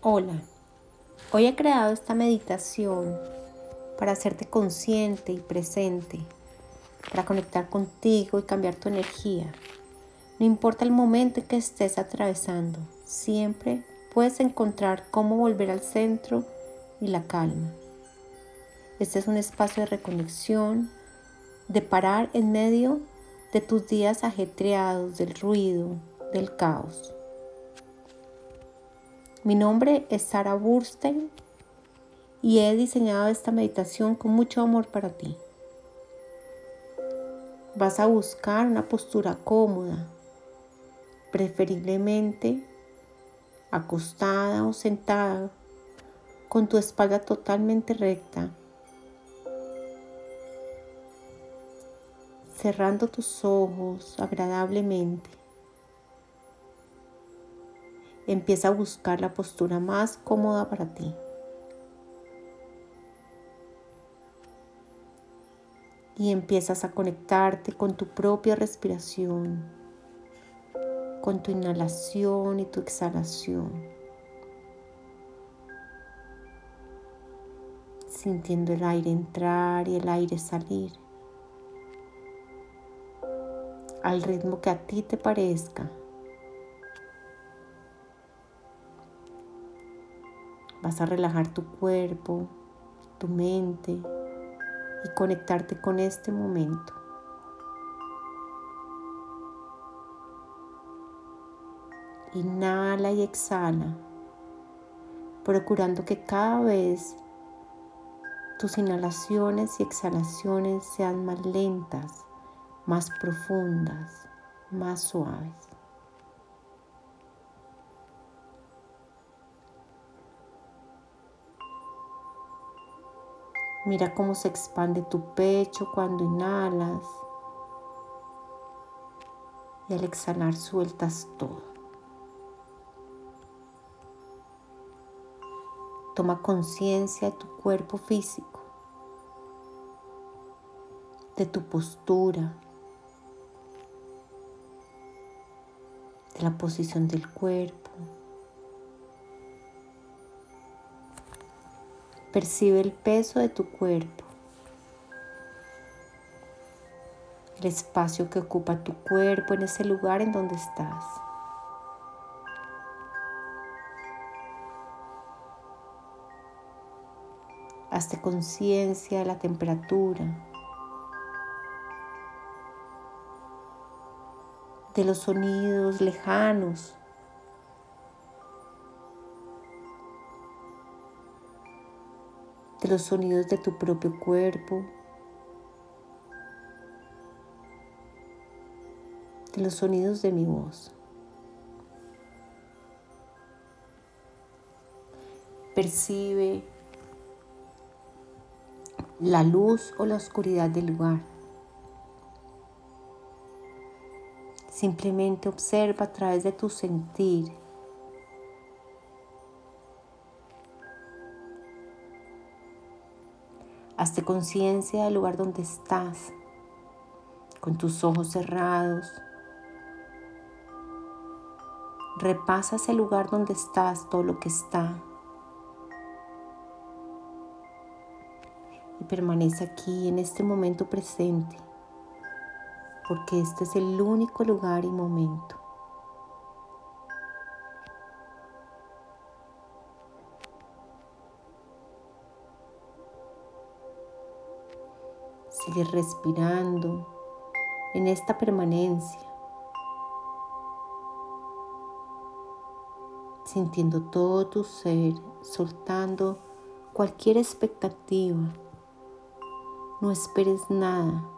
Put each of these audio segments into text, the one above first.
Hola, hoy he creado esta meditación para hacerte consciente y presente, para conectar contigo y cambiar tu energía. No importa el momento en que estés atravesando, siempre puedes encontrar cómo volver al centro y la calma. Este es un espacio de reconexión, de parar en medio de tus días ajetreados, del ruido, del caos. Mi nombre es Sara Burstein y he diseñado esta meditación con mucho amor para ti. Vas a buscar una postura cómoda, preferiblemente acostada o sentada, con tu espalda totalmente recta, cerrando tus ojos agradablemente. Empieza a buscar la postura más cómoda para ti. Y empiezas a conectarte con tu propia respiración, con tu inhalación y tu exhalación. Sintiendo el aire entrar y el aire salir. Al ritmo que a ti te parezca. Vas a relajar tu cuerpo, tu mente y conectarte con este momento. Inhala y exhala, procurando que cada vez tus inhalaciones y exhalaciones sean más lentas, más profundas, más suaves. Mira cómo se expande tu pecho cuando inhalas y al exhalar sueltas todo. Toma conciencia de tu cuerpo físico, de tu postura, de la posición del cuerpo. Percibe el peso de tu cuerpo, el espacio que ocupa tu cuerpo en ese lugar en donde estás. Hazte conciencia de la temperatura, de los sonidos lejanos de los sonidos de tu propio cuerpo, de los sonidos de mi voz. Percibe la luz o la oscuridad del lugar. Simplemente observa a través de tu sentir Hazte conciencia del lugar donde estás, con tus ojos cerrados. Repasa ese lugar donde estás, todo lo que está. Y permanece aquí en este momento presente, porque este es el único lugar y momento. Sigue respirando en esta permanencia, sintiendo todo tu ser, soltando cualquier expectativa. No esperes nada.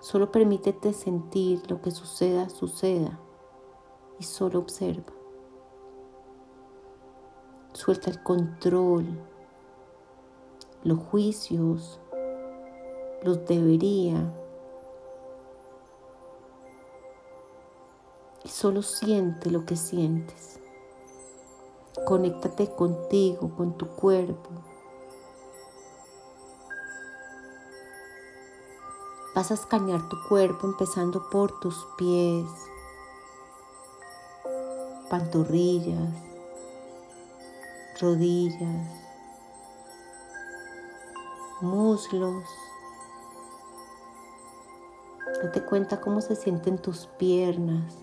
Solo permítete sentir lo que suceda, suceda y solo observa. Suelta el control, los juicios, los debería. Y solo siente lo que sientes. Conéctate contigo, con tu cuerpo. Vas a escanear tu cuerpo empezando por tus pies, pantorrillas, rodillas, muslos. Date cuenta cómo se sienten tus piernas.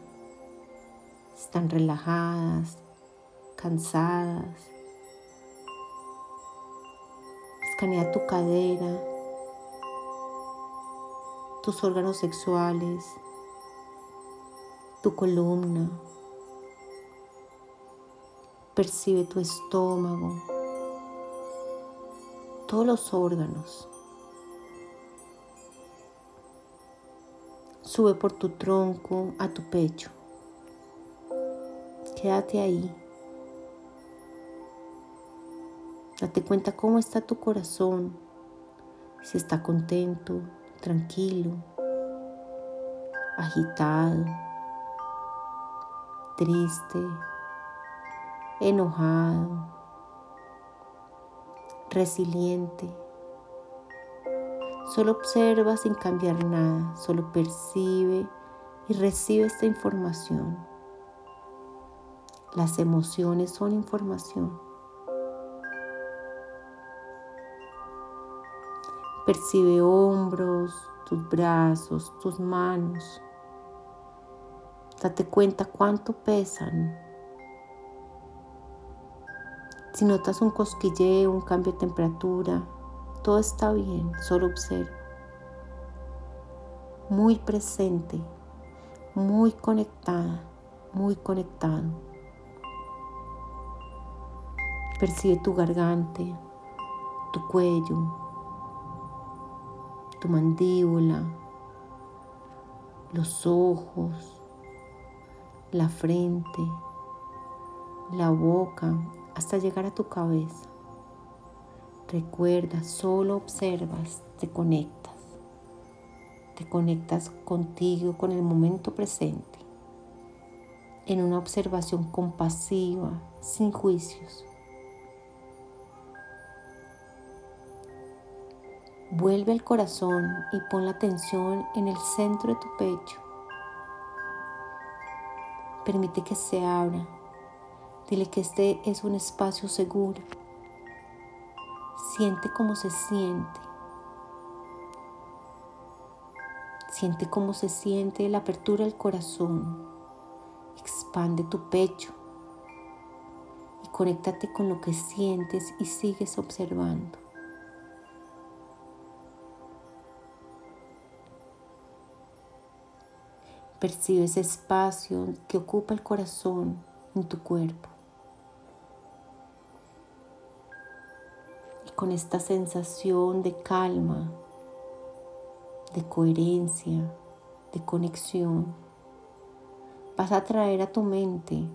Están relajadas, cansadas. Escanea tu cadera, tus órganos sexuales, tu columna. Percibe tu estómago, todos los órganos. Sube por tu tronco a tu pecho. Quédate ahí. Date cuenta cómo está tu corazón, si está contento, tranquilo, agitado, triste, enojado, resiliente. Solo observa sin cambiar nada, solo percibe y recibe esta información. Las emociones son información. Percibe hombros, tus brazos, tus manos. Date cuenta cuánto pesan. Si notas un cosquilleo, un cambio de temperatura, todo está bien, solo observa. Muy presente, muy conectada, muy conectado. Percibe tu garganta, tu cuello, tu mandíbula, los ojos, la frente, la boca, hasta llegar a tu cabeza. Recuerda, solo observas, te conectas. Te conectas contigo, con el momento presente, en una observación compasiva, sin juicios. Vuelve al corazón y pon la atención en el centro de tu pecho. Permite que se abra. Dile que este es un espacio seguro. Siente cómo se siente. Siente cómo se siente la apertura del corazón. Expande tu pecho y conéctate con lo que sientes y sigues observando. Percibe ese espacio que ocupa el corazón en tu cuerpo. Con esta sensación de calma, de coherencia, de conexión, vas a traer a tu mente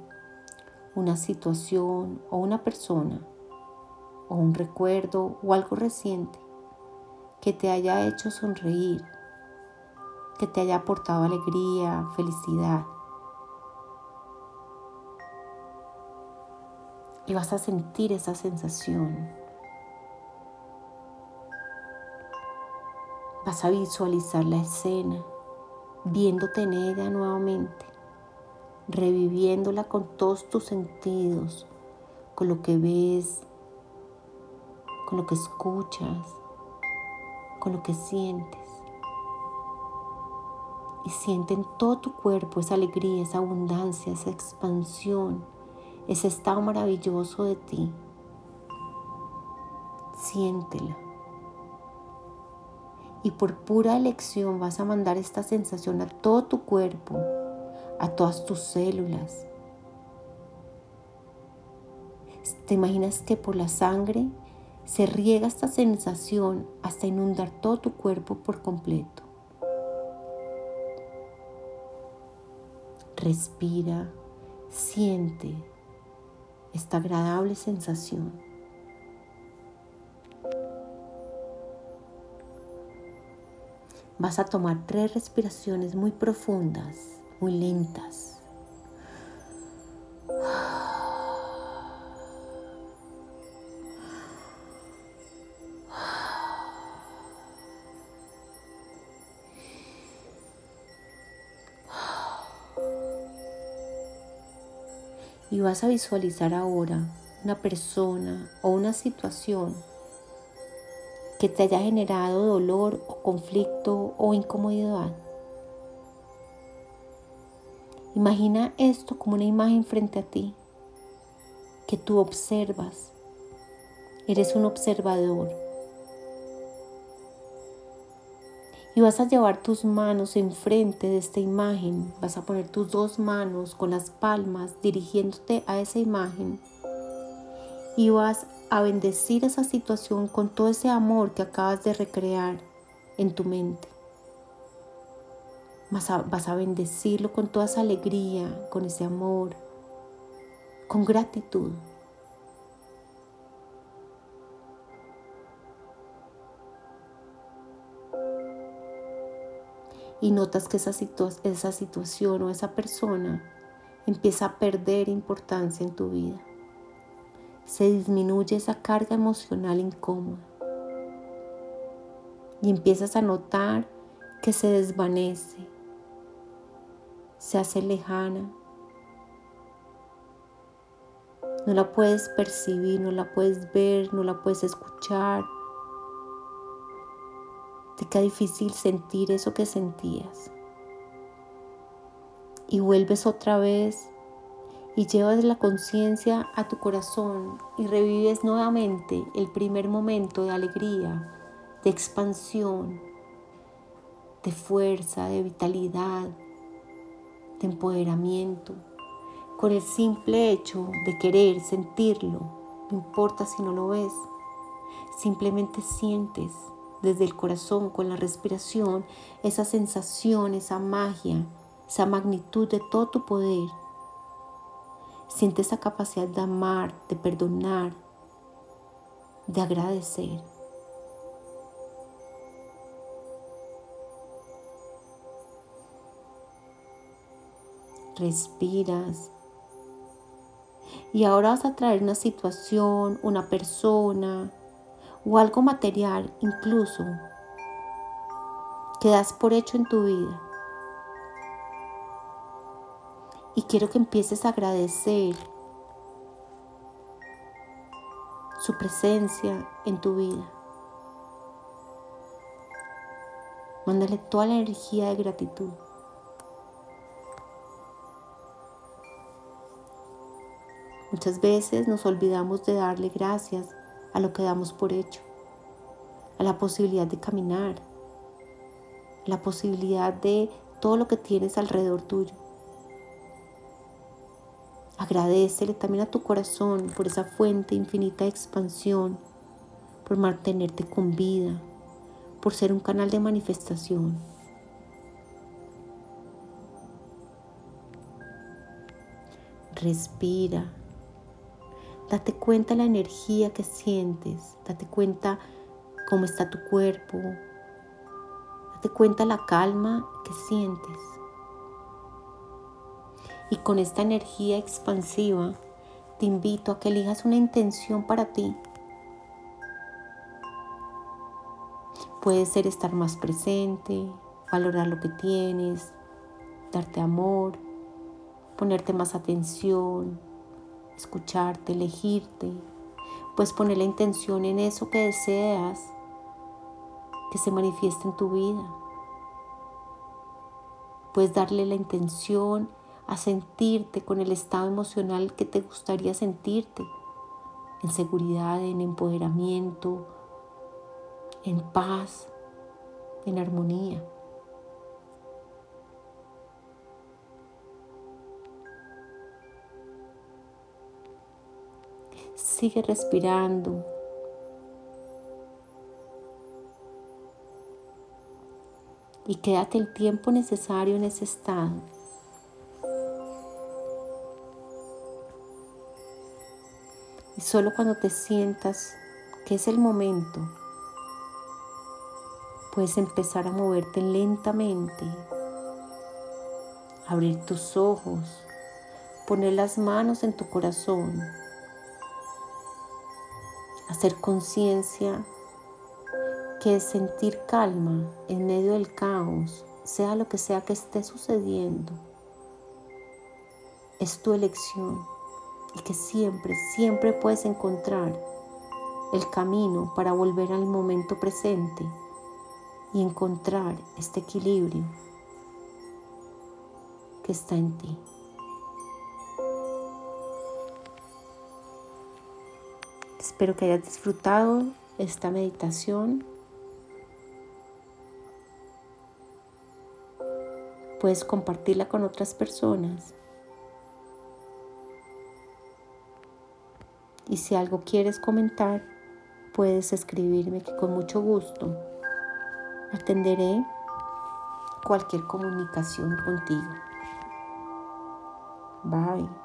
una situación o una persona o un recuerdo o algo reciente que te haya hecho sonreír que te haya aportado alegría, felicidad. Y vas a sentir esa sensación. Vas a visualizar la escena, viéndote en ella nuevamente, reviviéndola con todos tus sentidos, con lo que ves, con lo que escuchas, con lo que sientes y siente en todo tu cuerpo esa alegría, esa abundancia, esa expansión, ese estado maravilloso de ti. Siéntela. Y por pura elección vas a mandar esta sensación a todo tu cuerpo, a todas tus células. ¿Te imaginas que por la sangre se riega esta sensación hasta inundar todo tu cuerpo por completo? Respira, siente esta agradable sensación. Vas a tomar tres respiraciones muy profundas, muy lentas. y vas a visualizar ahora una persona o una situación que te haya generado dolor o conflicto o incomodidad. Imagina esto como una imagen frente a ti que tú observas. Eres un observador. Y vas a llevar tus manos enfrente de esta imagen. Vas a poner tus dos manos con las palmas dirigiéndote a esa imagen. Y vas a bendecir esa situación con todo ese amor que acabas de recrear en tu mente. Vas a, vas a bendecirlo con toda esa alegría, con ese amor, con gratitud. y notas que esa, esa situación o esa persona empieza a perder importancia en tu vida. Se disminuye esa carga emocional incómoda. Y empiezas a notar que se desvanece, se hace lejana. No la puedes percibir, no la puedes ver, no la puedes escuchar, te queda difícil sentir eso que sentías. Y vuelves otra vez y llevas la conciencia a tu corazón y revives nuevamente el primer momento de alegría, de expansión, de fuerza, de vitalidad, de empoderamiento, con el simple hecho de querer sentirlo, no importa si no lo ves, simplemente sientes desde el corazón, con la respiración, esa sensación, esa magia, esa magnitud de todo tu poder. Siente esa capacidad de amar, de perdonar, de agradecer. Respiras. Y ahora vas a traer una situación, una persona, o algo material incluso que das por hecho en tu vida. Y quiero que empieces a agradecer su presencia en tu vida. Mándale toda la energía de gratitud. Muchas veces nos olvidamos de darle gracias a lo que damos por hecho, a la posibilidad de caminar, la posibilidad de todo lo que tienes alrededor tuyo. Agradecele también a tu corazón por esa fuente infinita de expansión, por mantenerte con vida, por ser un canal de manifestación. Respira. Date cuenta la energía que sientes, date cuenta cómo está tu cuerpo, date cuenta la calma que sientes. Y con esta energía expansiva te invito a que elijas una intención para ti. Puede ser estar más presente, valorar lo que tienes, darte amor, ponerte más atención, escucharte, elegirte. Puedes poner la intención en eso que deseas que se manifieste en tu vida. Puedes darle la intención a sentirte con el estado emocional que te gustaría sentirte, en seguridad, en empoderamiento, en paz, en armonía. Sigue respirando. Y quédate el tiempo necesario en ese estado. Solo cuando te sientas que es el momento, puedes empezar a moverte lentamente, abrir tus ojos, poner las manos en tu corazón hacer conciencia que sentir calma en medio del caos, sea lo que sea que esté sucediendo, es tu elección y que siempre, siempre puedes encontrar el camino para volver al momento presente y encontrar este equilibrio que está en ti. Espero que hayas disfrutado esta meditación. Puedes compartirla con otras personas. Y si algo quieres comentar, puedes escribirme que con mucho gusto atenderé cualquier comunicación contigo. Bye.